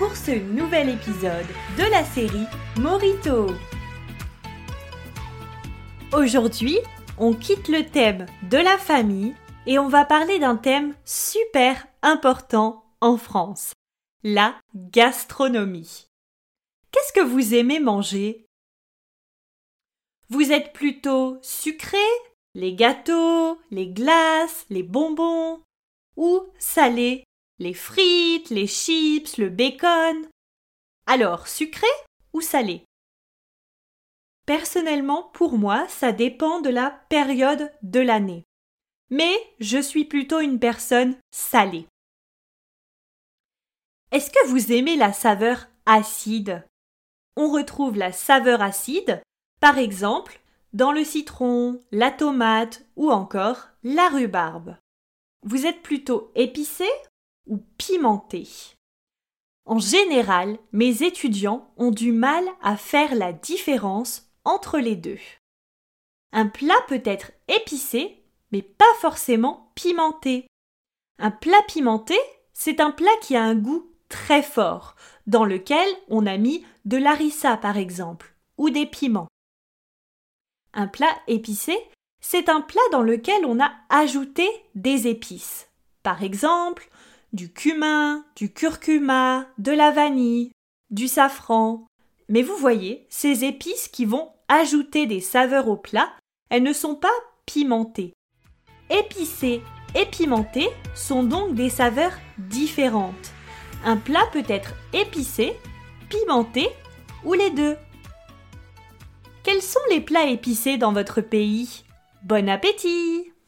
pour ce nouvel épisode de la série Morito. Aujourd'hui, on quitte le thème de la famille et on va parler d'un thème super important en France, la gastronomie. Qu'est-ce que vous aimez manger? Vous êtes plutôt sucré, les gâteaux, les glaces, les bonbons, ou salé, les frites, les chips, le bacon. Alors, sucré ou salé? Personnellement, pour moi, ça dépend de la période de l'année. Mais je suis plutôt une personne salée. Est-ce que vous aimez la saveur acide? On retrouve la saveur acide, par exemple, dans le citron, la tomate ou encore la rhubarbe. Vous êtes plutôt épicé ou pimenté. En général, mes étudiants ont du mal à faire la différence entre les deux. Un plat peut être épicé, mais pas forcément pimenté. Un plat pimenté, c'est un plat qui a un goût très fort, dans lequel on a mis de l'arissa par exemple, ou des piments. Un plat épicé, c'est un plat dans lequel on a ajouté des épices. Par exemple, du cumin, du curcuma, de la vanille, du safran. Mais vous voyez, ces épices qui vont ajouter des saveurs au plat, elles ne sont pas pimentées. Épicées et pimentées sont donc des saveurs différentes. Un plat peut être épicé, pimenté ou les deux. Quels sont les plats épicés dans votre pays? Bon appétit